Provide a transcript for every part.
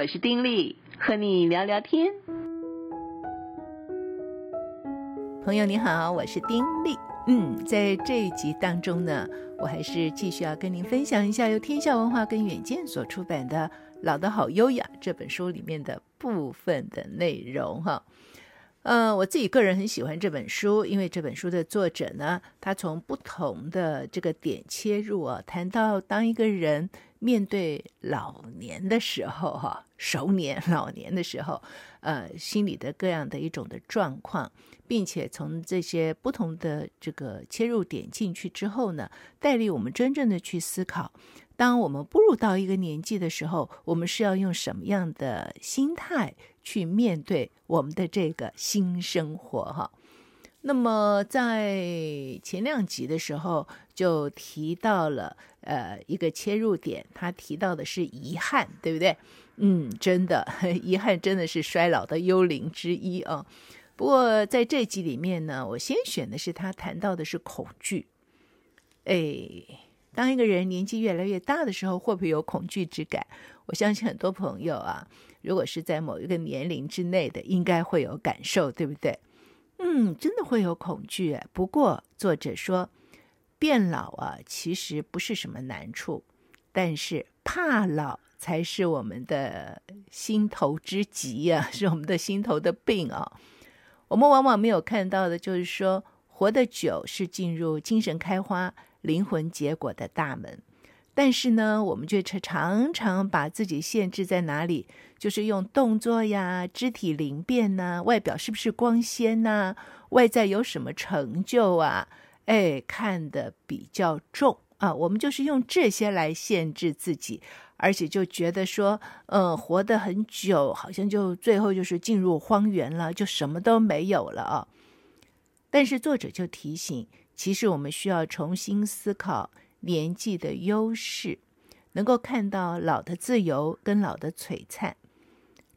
我是丁力，和你聊聊天。朋友你好，我是丁力。嗯，在这一集当中呢，我还是继续要跟您分享一下由天下文化跟远见所出版的《老得好优雅》这本书里面的部分的内容哈。呃，我自己个人很喜欢这本书，因为这本书的作者呢，他从不同的这个点切入啊，谈到当一个人面对老年的时候，哈，熟年老年的时候，呃，心里的各样的一种的状况，并且从这些不同的这个切入点进去之后呢，带领我们真正的去思考，当我们步入到一个年纪的时候，我们是要用什么样的心态去面对我们的这个新生活，哈。那么在前两集的时候就提到了，呃，一个切入点，他提到的是遗憾，对不对？嗯，真的，遗憾真的是衰老的幽灵之一啊。不过在这集里面呢，我先选的是他谈到的是恐惧。哎，当一个人年纪越来越大的时候，会不会有恐惧之感？我相信很多朋友啊，如果是在某一个年龄之内的，应该会有感受，对不对？嗯，真的会有恐惧。不过作者说，变老啊，其实不是什么难处，但是怕老才是我们的心头之疾呀，是我们的心头的病啊。我们往往没有看到的，就是说，活得久是进入精神开花、灵魂结果的大门。但是呢，我们却常常把自己限制在哪里？就是用动作呀、肢体灵便呐、外表是不是光鲜呐、外在有什么成就啊？哎，看得比较重啊。我们就是用这些来限制自己，而且就觉得说，嗯，活得很久，好像就最后就是进入荒原了，就什么都没有了啊。但是作者就提醒，其实我们需要重新思考。年纪的优势，能够看到老的自由跟老的璀璨。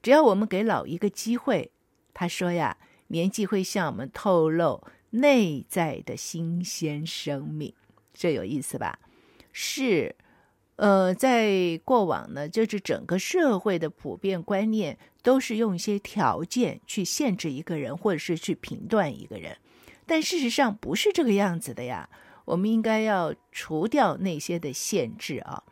只要我们给老一个机会，他说呀，年纪会向我们透露内在的新鲜生命，这有意思吧？是，呃，在过往呢，就是整个社会的普遍观念都是用一些条件去限制一个人，或者是去评断一个人，但事实上不是这个样子的呀。我们应该要除掉那些的限制啊，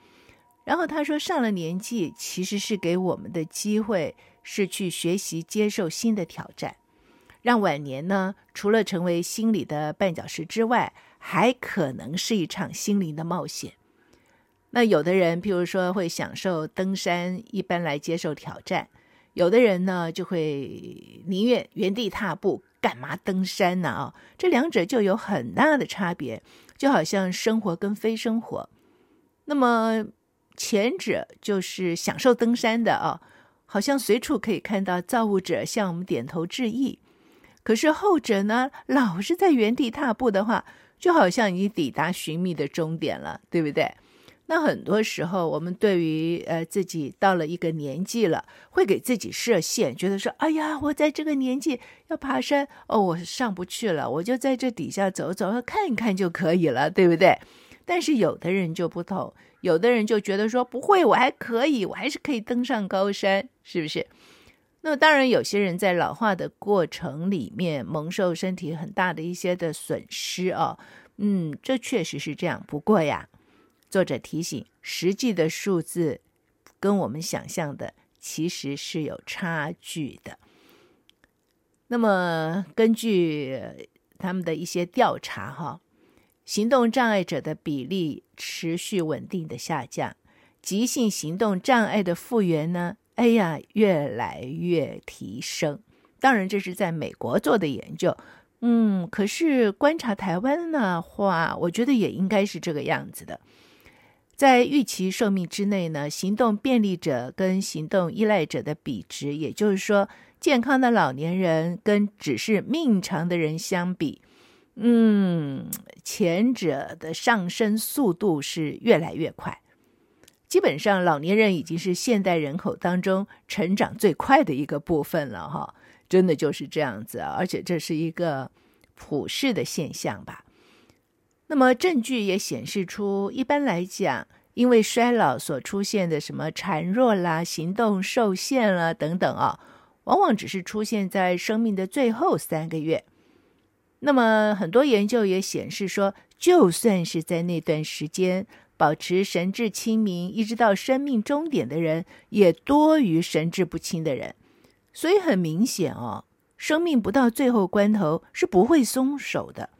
然后他说，上了年纪其实是给我们的机会，是去学习接受新的挑战，让晚年呢，除了成为心理的绊脚石之外，还可能是一场心灵的冒险。那有的人，譬如说会享受登山，一般来接受挑战；有的人呢，就会宁愿原地踏步。干嘛登山呢？啊，这两者就有很大的差别，就好像生活跟非生活。那么前者就是享受登山的啊，好像随处可以看到造物者向我们点头致意。可是后者呢，老是在原地踏步的话，就好像已经抵达寻觅的终点了，对不对？那很多时候，我们对于呃自己到了一个年纪了，会给自己设限，觉得说：“哎呀，我在这个年纪要爬山，哦，我上不去了，我就在这底下走走，看一看就可以了，对不对？”但是有的人就不同，有的人就觉得说：“不会，我还可以，我还是可以登上高山，是不是？”那么当然，有些人在老化的过程里面蒙受身体很大的一些的损失哦，嗯，这确实是这样。不过呀。作者提醒，实际的数字跟我们想象的其实是有差距的。那么，根据他们的一些调查，哈，行动障碍者的比例持续稳定的下降，急性行动障碍的复原呢，哎呀，越来越提升。当然，这是在美国做的研究，嗯，可是观察台湾的话，我觉得也应该是这个样子的。在预期寿命之内呢，行动便利者跟行动依赖者的比值，也就是说，健康的老年人跟只是命长的人相比，嗯，前者的上升速度是越来越快。基本上，老年人已经是现代人口当中成长最快的一个部分了，哈，真的就是这样子，而且这是一个普世的现象吧。那么证据也显示出，一般来讲，因为衰老所出现的什么孱弱啦、行动受限啦等等啊，往往只是出现在生命的最后三个月。那么很多研究也显示说，就算是在那段时间保持神志清明，一直到生命终点的人，也多于神志不清的人。所以很明显哦，生命不到最后关头是不会松手的。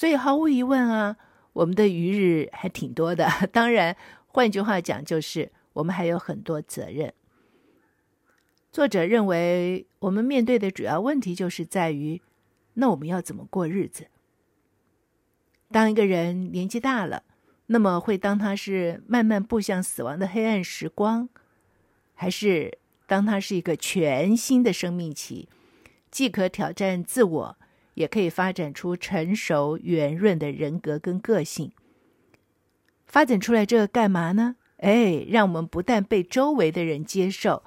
所以毫无疑问啊。我们的余日还挺多的，当然，换句话讲，就是我们还有很多责任。作者认为，我们面对的主要问题就是在于，那我们要怎么过日子？当一个人年纪大了，那么会当他是慢慢步向死亡的黑暗时光，还是当他是一个全新的生命期，既可挑战自我，也可以发展出成熟圆润的人格跟个性。发展出来这个干嘛呢？哎，让我们不但被周围的人接受，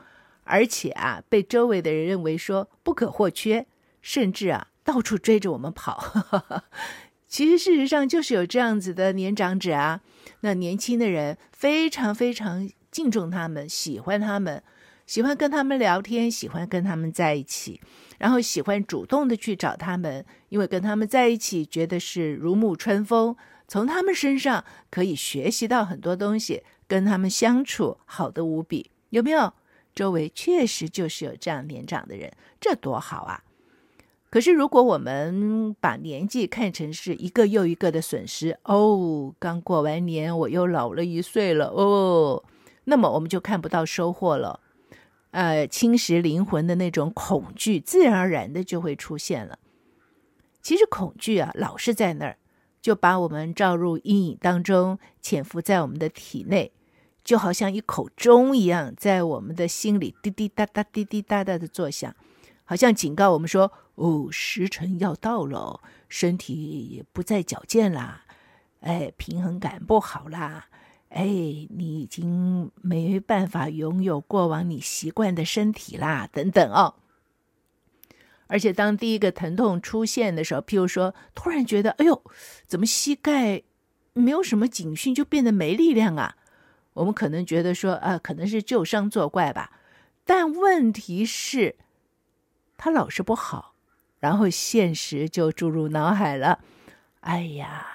而且啊，被周围的人认为说不可或缺，甚至啊，到处追着我们跑。其实事实上就是有这样子的年长者啊，那年轻的人非常非常敬重他们，喜欢他们。喜欢跟他们聊天，喜欢跟他们在一起，然后喜欢主动的去找他们，因为跟他们在一起觉得是如沐春风，从他们身上可以学习到很多东西，跟他们相处好的无比，有没有？周围确实就是有这样年长的人，这多好啊！可是如果我们把年纪看成是一个又一个的损失，哦，刚过完年我又老了一岁了，哦，那么我们就看不到收获了。呃，侵蚀灵魂的那种恐惧，自然而然的就会出现了。其实恐惧啊，老是在那儿，就把我们照入阴影当中，潜伏在我们的体内，就好像一口钟一样，在我们的心里滴滴答答、滴滴答答的作响，好像警告我们说：“哦，时辰要到了，身体也不再矫健啦，哎，平衡感不好啦。”哎，你已经没办法拥有过往你习惯的身体啦，等等哦。而且当第一个疼痛出现的时候，譬如说突然觉得，哎呦，怎么膝盖没有什么警讯就变得没力量啊？我们可能觉得说，啊，可能是旧伤作怪吧。但问题是，它老是不好，然后现实就注入脑海了。哎呀！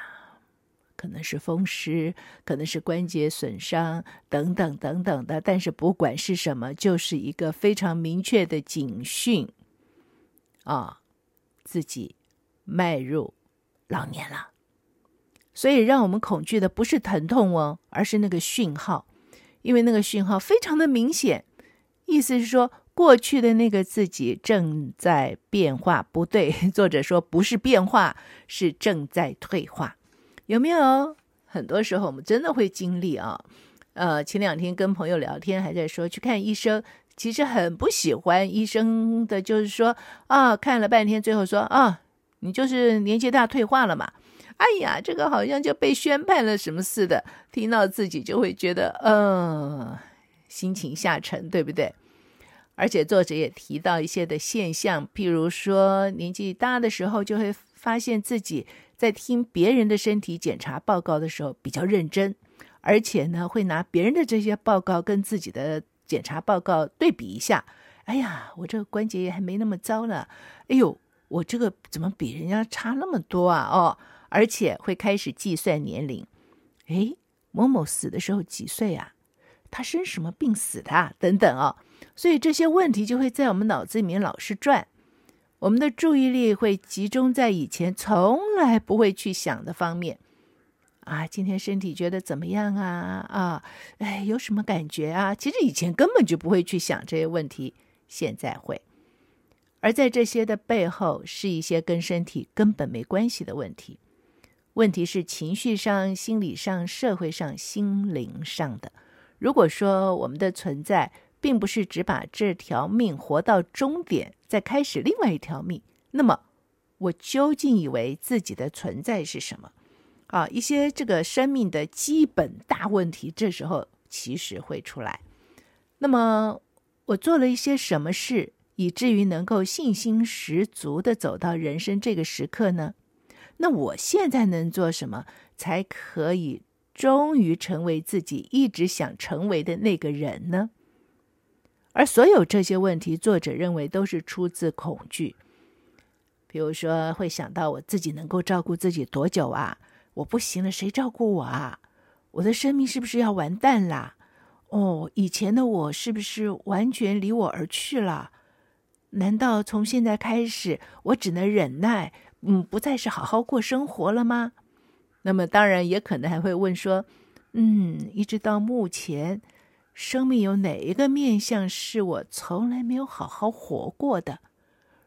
可能是风湿，可能是关节损伤，等等等等的。但是不管是什么，就是一个非常明确的警讯啊，自己迈入老年了。所以让我们恐惧的不是疼痛哦，而是那个讯号，因为那个讯号非常的明显，意思是说过去的那个自己正在变化。不对，作者说不是变化，是正在退化。有没有？很多时候我们真的会经历啊。呃，前两天跟朋友聊天，还在说去看医生，其实很不喜欢医生的，就是说啊，看了半天，最后说啊，你就是年纪大退化了嘛。哎呀，这个好像就被宣判了什么似的，听到自己就会觉得，嗯、心情下沉，对不对？而且作者也提到一些的现象，譬如说年纪大的时候，就会发现自己。在听别人的身体检查报告的时候比较认真，而且呢，会拿别人的这些报告跟自己的检查报告对比一下。哎呀，我这个关节也还没那么糟呢。哎呦，我这个怎么比人家差那么多啊？哦，而且会开始计算年龄。哎，某某死的时候几岁啊？他生什么病死的啊？等等啊。所以这些问题就会在我们脑子里面老是转。我们的注意力会集中在以前从来不会去想的方面，啊，今天身体觉得怎么样啊？啊，哎，有什么感觉啊？其实以前根本就不会去想这些问题，现在会。而在这些的背后，是一些跟身体根本没关系的问题，问题是情绪上、心理上、社会上、心灵上的。如果说我们的存在，并不是只把这条命活到终点，再开始另外一条命。那么，我究竟以为自己的存在是什么？啊，一些这个生命的基本大问题，这时候其实会出来。那么，我做了一些什么事，以至于能够信心十足的走到人生这个时刻呢？那我现在能做什么，才可以终于成为自己一直想成为的那个人呢？而所有这些问题，作者认为都是出自恐惧。比如说，会想到我自己能够照顾自己多久啊？我不行了，谁照顾我啊？我的生命是不是要完蛋啦？哦，以前的我是不是完全离我而去了？难道从现在开始，我只能忍耐，嗯，不再是好好过生活了吗？那么，当然也可能还会问说，嗯，一直到目前，生命有哪一个面向是我从来没有好好活过的？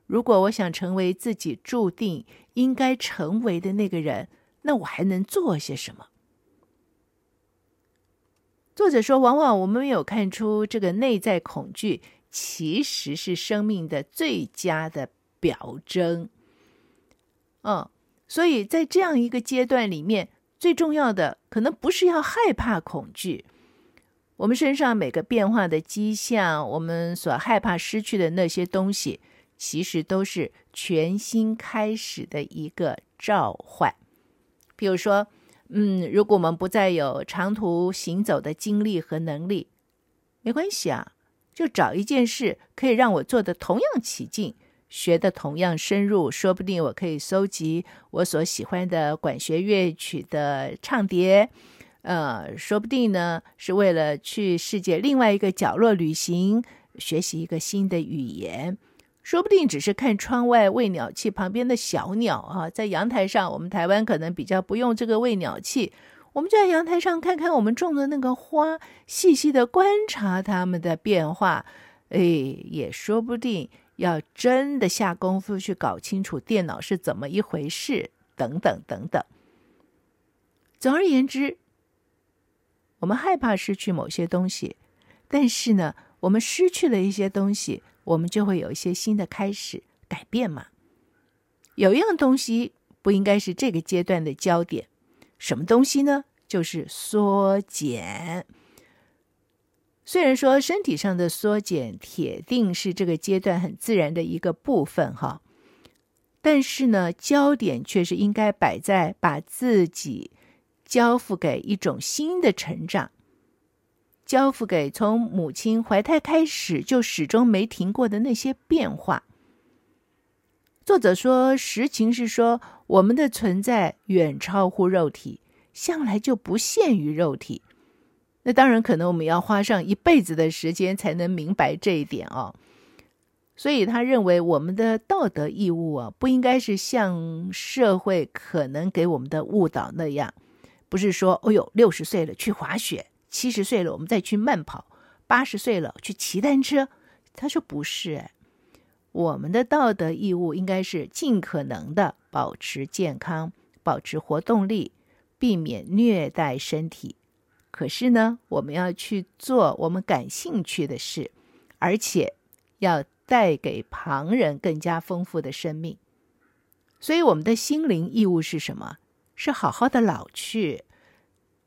如果我想成为自己注定应该成为的那个人，那我还能做些什么？作者说，往往我们没有看出这个内在恐惧其实是生命的最佳的表征。嗯，所以在这样一个阶段里面，最重要的可能不是要害怕恐惧。我们身上每个变化的迹象，我们所害怕失去的那些东西，其实都是全新开始的一个召唤。比如说。嗯，如果我们不再有长途行走的精力和能力，没关系啊，就找一件事可以让我做的同样起劲，学得同样深入，说不定我可以搜集我所喜欢的管弦乐曲的唱碟，呃，说不定呢是为了去世界另外一个角落旅行，学习一个新的语言。说不定只是看窗外喂鸟器旁边的小鸟啊，在阳台上，我们台湾可能比较不用这个喂鸟器，我们就在阳台上看看我们种的那个花，细细的观察它们的变化。哎，也说不定要真的下功夫去搞清楚电脑是怎么一回事，等等等等。总而言之，我们害怕失去某些东西，但是呢，我们失去了一些东西。我们就会有一些新的开始改变嘛。有一样东西不应该是这个阶段的焦点，什么东西呢？就是缩减。虽然说身体上的缩减铁定是这个阶段很自然的一个部分哈，但是呢，焦点却是应该摆在把自己交付给一种新的成长。交付给从母亲怀胎开始就始终没停过的那些变化。作者说，实情是说，我们的存在远超乎肉体，向来就不限于肉体。那当然，可能我们要花上一辈子的时间才能明白这一点哦。所以他认为，我们的道德义务啊，不应该是像社会可能给我们的误导那样，不是说，哦哟，六十岁了去滑雪。七十岁了，我们再去慢跑；八十岁了，去骑单车。他说：“不是，我们的道德义务应该是尽可能的保持健康，保持活动力，避免虐待身体。可是呢，我们要去做我们感兴趣的事，而且要带给旁人更加丰富的生命。所以，我们的心灵义务是什么？是好好的老去，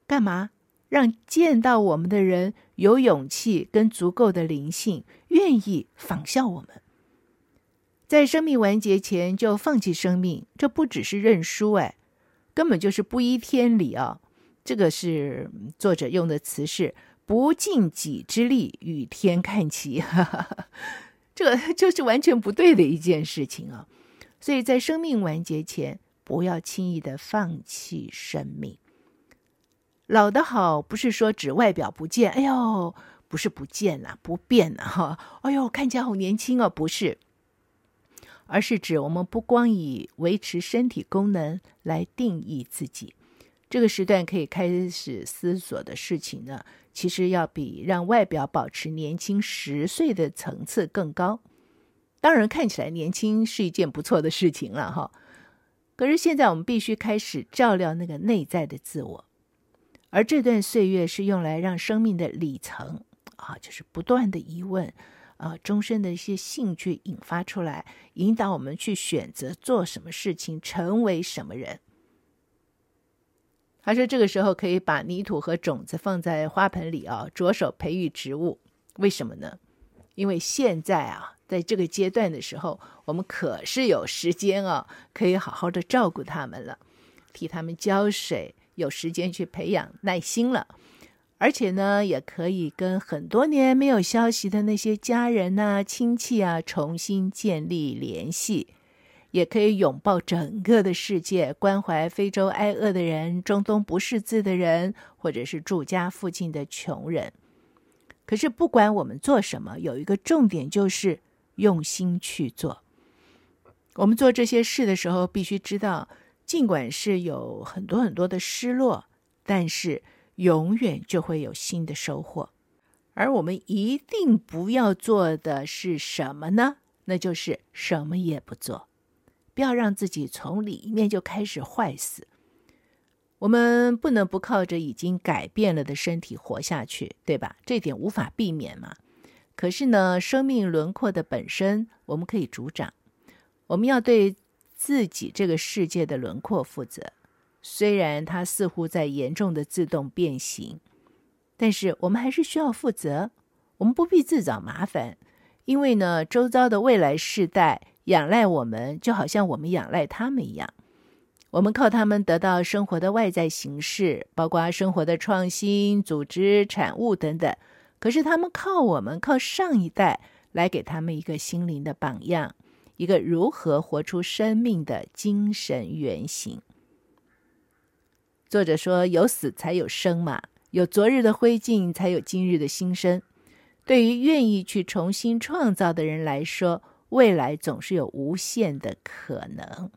干嘛？”让见到我们的人有勇气跟足够的灵性，愿意仿效我们，在生命完结前就放弃生命，这不只是认输，哎，根本就是不依天理啊！这个是作者用的词是“不尽己之力与天看齐”，哈哈，这就是完全不对的一件事情啊！所以在生命完结前，不要轻易的放弃生命。老的好，不是说指外表不见，哎呦，不是不见了，不变了哈，哎呦，看起来好年轻哦，不是，而是指我们不光以维持身体功能来定义自己，这个时段可以开始思索的事情呢，其实要比让外表保持年轻十岁的层次更高。当然，看起来年轻是一件不错的事情了哈，可是现在我们必须开始照料那个内在的自我。而这段岁月是用来让生命的里程啊，就是不断的疑问，啊，终身的一些兴趣引发出来，引导我们去选择做什么事情，成为什么人。他说，这个时候可以把泥土和种子放在花盆里啊，着手培育植物。为什么呢？因为现在啊，在这个阶段的时候，我们可是有时间啊，可以好好的照顾他们了，替他们浇水。有时间去培养耐心了。而且呢，也可以跟很多年没有消息的那些家人呐、啊、亲戚啊重新建立联系，也可以拥抱整个的世界，关怀非洲挨饿的人、中东不识字的人，或者是住家附近的穷人。可是，不管我们做什么，有一个重点就是用心去做。我们做这些事的时候，必须知道，尽管是有很多很多的失落，但是。永远就会有新的收获，而我们一定不要做的是什么呢？那就是什么也不做，不要让自己从里面就开始坏死。我们不能不靠着已经改变了的身体活下去，对吧？这点无法避免嘛。可是呢，生命轮廓的本身，我们可以主掌。我们要对自己这个世界的轮廓负责。虽然它似乎在严重的自动变形，但是我们还是需要负责。我们不必自找麻烦，因为呢，周遭的未来世代仰赖我们，就好像我们仰赖他们一样。我们靠他们得到生活的外在形式，包括生活的创新、组织、产物等等。可是他们靠我们，靠上一代来给他们一个心灵的榜样，一个如何活出生命的精神原型。作者说：“有死才有生嘛，有昨日的灰烬，才有今日的新生。对于愿意去重新创造的人来说，未来总是有无限的可能。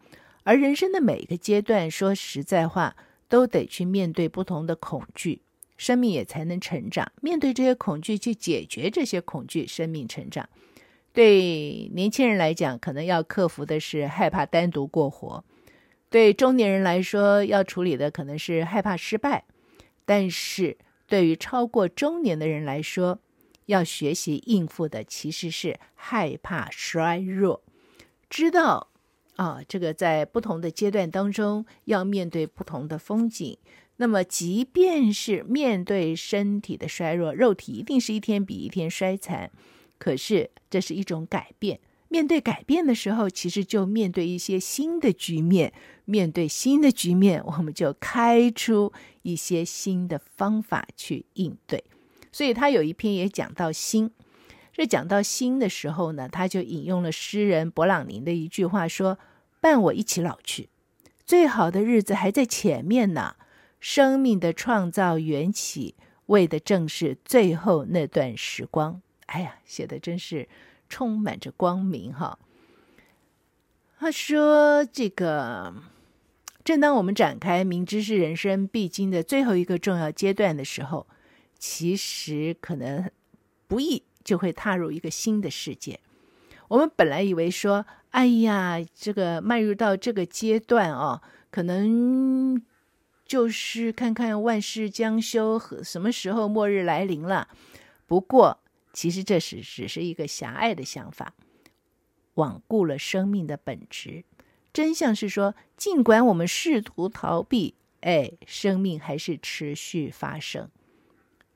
而人生的每一个阶段，说实在话，都得去面对不同的恐惧，生命也才能成长。面对这些恐惧，去解决这些恐惧，生命成长。对年轻人来讲，可能要克服的是害怕单独过活。”对中年人来说，要处理的可能是害怕失败；但是对于超过中年的人来说，要学习应付的其实是害怕衰弱。知道啊，这个在不同的阶段当中要面对不同的风景。那么，即便是面对身体的衰弱，肉体一定是一天比一天衰残，可是这是一种改变。面对改变的时候，其实就面对一些新的局面。面对新的局面，我们就开出一些新的方法去应对。所以他有一篇也讲到心。这讲到心的时候呢，他就引用了诗人勃朗宁的一句话说：“伴我一起老去，最好的日子还在前面呢。生命的创造缘起，为的正是最后那段时光。”哎呀，写的真是。充满着光明哈。他说：“这个，正当我们展开明知是人生必经的最后一个重要阶段的时候，其实可能不易就会踏入一个新的世界。我们本来以为说，哎呀，这个迈入到这个阶段哦，可能就是看看万事将休和什么时候末日来临了。不过。”其实这是只是一个狭隘的想法，罔顾了生命的本质。真相是说，尽管我们试图逃避，哎，生命还是持续发生。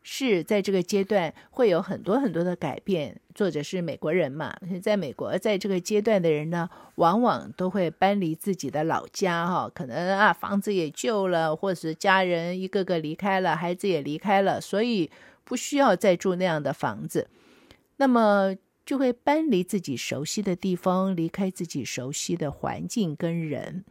是在这个阶段会有很多很多的改变。作者是美国人嘛，在美国，在这个阶段的人呢，往往都会搬离自己的老家，哈，可能啊房子也旧了，或者是家人一个个离开了，孩子也离开了，所以。不需要再住那样的房子，那么就会搬离自己熟悉的地方，离开自己熟悉的环境跟人。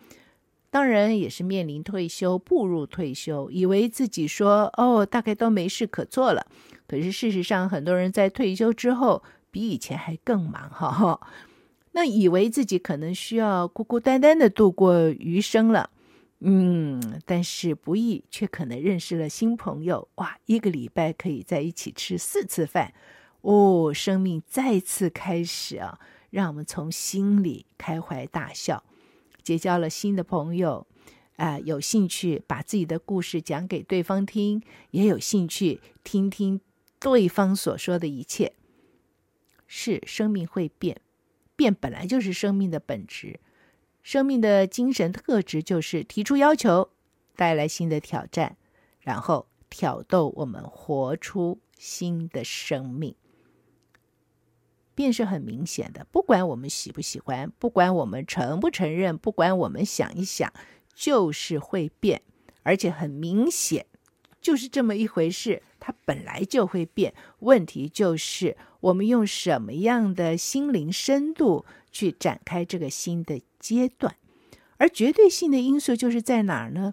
当然也是面临退休，步入退休，以为自己说哦，大概都没事可做了。可是事实上，很多人在退休之后比以前还更忙，哈哈。那以为自己可能需要孤孤单单的度过余生了。嗯，但是不易，却可能认识了新朋友。哇，一个礼拜可以在一起吃四次饭，哦，生命再次开始啊！让我们从心里开怀大笑，结交了新的朋友，啊、有兴趣把自己的故事讲给对方听，也有兴趣听听对方所说的一切。是，生命会变，变本来就是生命的本质。生命的精神特质就是提出要求，带来新的挑战，然后挑逗我们活出新的生命。变是很明显的，不管我们喜不喜欢，不管我们承不承认，不管我们想一想，就是会变。而且很明显，就是这么一回事，它本来就会变。问题就是我们用什么样的心灵深度去展开这个新的阶段，而绝对性的因素就是在哪儿呢？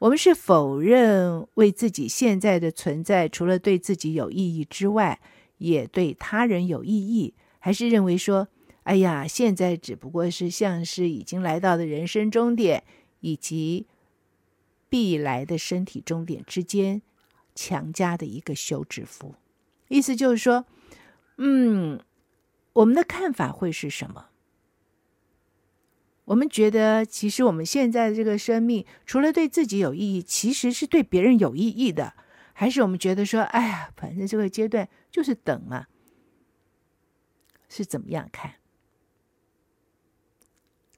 我们是否认为自己现在的存在，除了对自己有意义之外，也对他人有意义？还是认为说，哎呀，现在只不过是像是已经来到的人生终点，以及必来的身体终点之间强加的一个休止符？意思就是说，嗯，我们的看法会是什么？我们觉得，其实我们现在的这个生命，除了对自己有意义，其实是对别人有意义的。还是我们觉得说，哎呀，反正这个阶段就是等嘛，是怎么样看？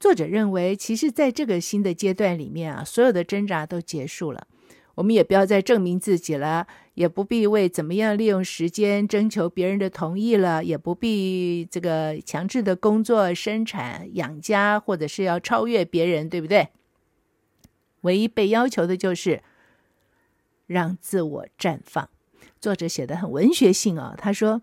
作者认为，其实在这个新的阶段里面啊，所有的挣扎都结束了。我们也不要再证明自己了，也不必为怎么样利用时间征求别人的同意了，也不必这个强制的工作、生产、养家，或者是要超越别人，对不对？唯一被要求的就是让自我绽放。作者写得很文学性啊，他说，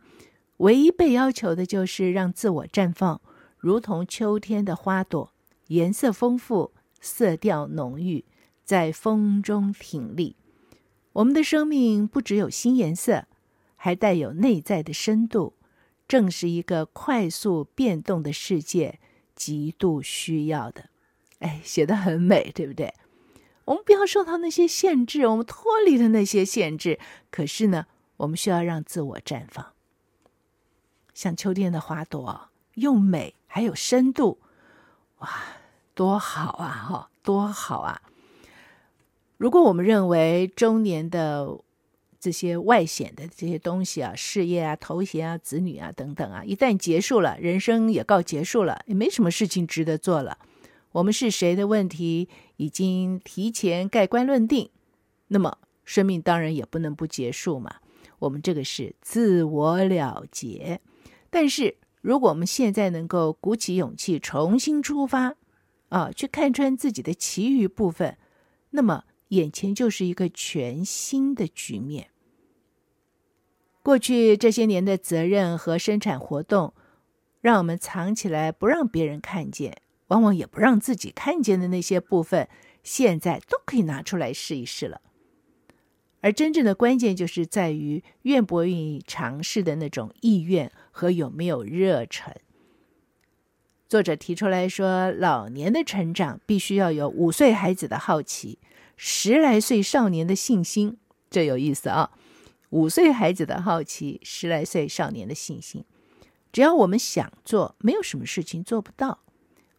唯一被要求的就是让自我绽放，如同秋天的花朵，颜色丰富，色调浓郁。在风中挺立，我们的生命不只有新颜色，还带有内在的深度，正是一个快速变动的世界极度需要的。哎，写得很美，对不对？我们不要受到那些限制，我们脱离了那些限制。可是呢，我们需要让自我绽放，像秋天的花朵，又美还有深度，哇，多好啊！哈，多好啊！如果我们认为中年的这些外显的这些东西啊，事业啊、头衔啊、子女啊等等啊，一旦结束了，人生也告结束了，也没什么事情值得做了。我们是谁的问题已经提前盖棺论定，那么生命当然也不能不结束嘛。我们这个是自我了结。但是如果我们现在能够鼓起勇气重新出发，啊，去看穿自己的其余部分，那么。眼前就是一个全新的局面。过去这些年的责任和生产活动，让我们藏起来，不让别人看见，往往也不让自己看见的那些部分，现在都可以拿出来试一试了。而真正的关键，就是在于愿不愿意尝试的那种意愿和有没有热忱。作者提出来说，老年的成长必须要有五岁孩子的好奇。十来岁少年的信心，这有意思啊！五岁孩子的好奇，十来岁少年的信心。只要我们想做，没有什么事情做不到。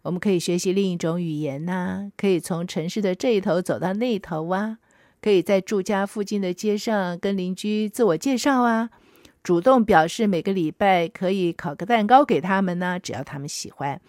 我们可以学习另一种语言呐、可以从城市的这一头走到那一头啊，可以在住家附近的街上跟邻居自我介绍啊，主动表示每个礼拜可以烤个蛋糕给他们呢，只要他们喜欢。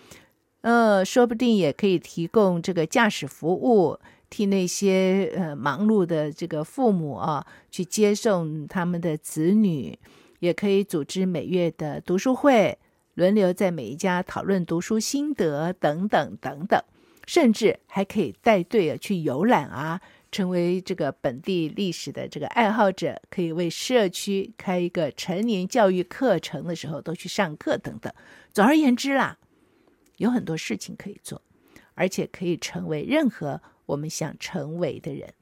呃，说不定也可以提供这个驾驶服务。替那些呃忙碌的这个父母啊，去接送他们的子女，也可以组织每月的读书会，轮流在每一家讨论读书心得等等等等，甚至还可以带队啊去游览啊，成为这个本地历史的这个爱好者，可以为社区开一个成年教育课程的时候都去上课等等。总而言之啦，有很多事情可以做，而且可以成为任何。我们想成为的人，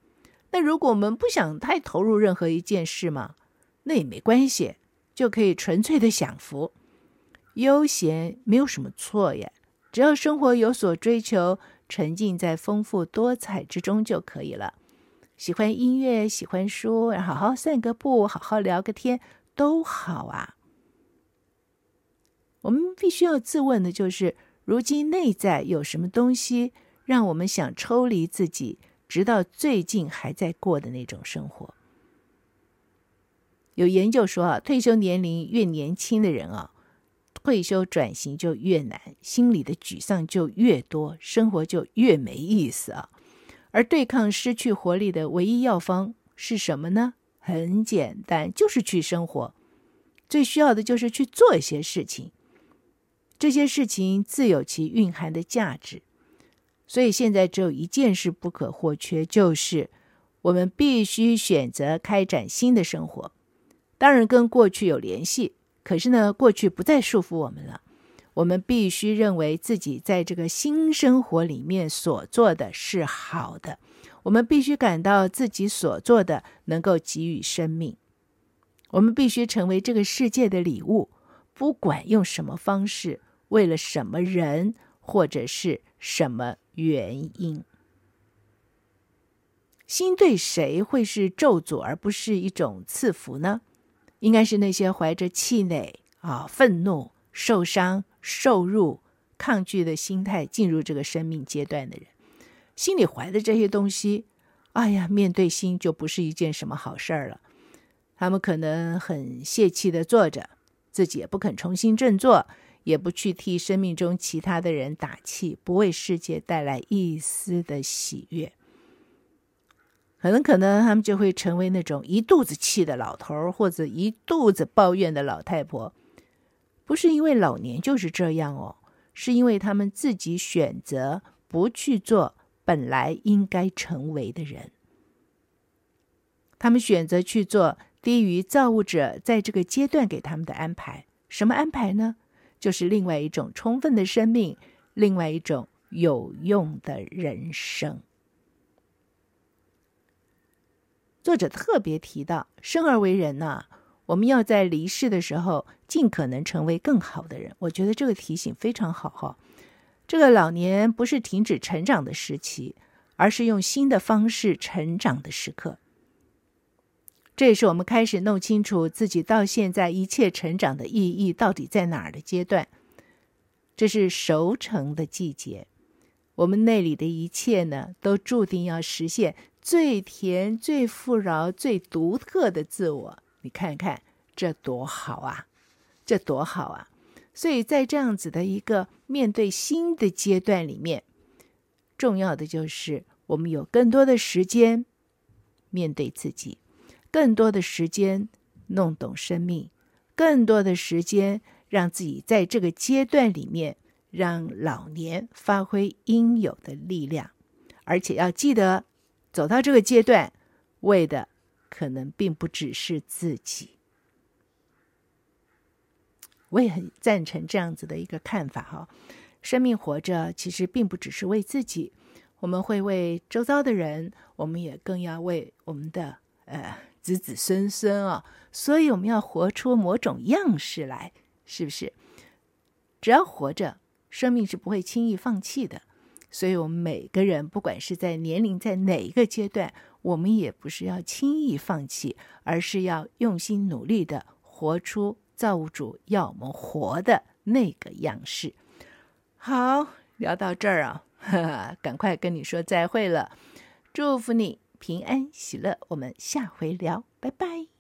那如果我们不想太投入任何一件事嘛，那也没关系，就可以纯粹的享福，悠闲没有什么错呀。只要生活有所追求，沉浸在丰富多彩之中就可以了。喜欢音乐，喜欢书，好好散个步，好好聊个天，都好啊。我们必须要自问的就是，如今内在有什么东西？让我们想抽离自己，直到最近还在过的那种生活。有研究说啊，退休年龄越年轻的人啊，退休转型就越难，心里的沮丧就越多，生活就越没意思啊。而对抗失去活力的唯一药方是什么呢？很简单，就是去生活。最需要的就是去做一些事情，这些事情自有其蕴含的价值。所以现在只有一件事不可或缺，就是我们必须选择开展新的生活。当然，跟过去有联系，可是呢，过去不再束缚我们了。我们必须认为自己在这个新生活里面所做的是好的。我们必须感到自己所做的能够给予生命。我们必须成为这个世界的礼物，不管用什么方式，为了什么人，或者是什么原因。心对谁会是咒诅，而不是一种赐福呢？应该是那些怀着气馁啊、愤怒、受伤、受辱、抗拒的心态进入这个生命阶段的人，心里怀的这些东西，哎呀，面对心就不是一件什么好事儿了。他们可能很泄气的坐着，自己也不肯重新振作，也不去替生命中其他的人打气，不为世界带来一丝的喜悦。很可能他们就会成为那种一肚子气的老头儿，或者一肚子抱怨的老太婆。不是因为老年就是这样哦，是因为他们自己选择不去做本来应该成为的人。他们选择去做低于造物者在这个阶段给他们的安排。什么安排呢？就是另外一种充分的生命，另外一种有用的人生。作者特别提到，生而为人呐，我们要在离世的时候尽可能成为更好的人。我觉得这个提醒非常好哈。这个老年不是停止成长的时期，而是用新的方式成长的时刻。这也是我们开始弄清楚自己到现在一切成长的意义到底在哪儿的阶段。这是熟成的季节，我们那里的一切呢，都注定要实现。最甜、最富饶、最独特的自我，你看看这多好啊！这多好啊！所以在这样子的一个面对新的阶段里面，重要的就是我们有更多的时间面对自己，更多的时间弄懂生命，更多的时间让自己在这个阶段里面，让老年发挥应有的力量，而且要记得。走到这个阶段，为的可能并不只是自己。我也很赞成这样子的一个看法哈。生命活着其实并不只是为自己，我们会为周遭的人，我们也更要为我们的呃子子孙孙啊。所以我们要活出某种样式来，是不是？只要活着，生命是不会轻易放弃的。所以，我们每个人，不管是在年龄在哪一个阶段，我们也不是要轻易放弃，而是要用心努力的活出造物主要我们活的那个样式。好，聊到这儿啊，呵呵，赶快跟你说再会了，祝福你平安喜乐，我们下回聊，拜拜。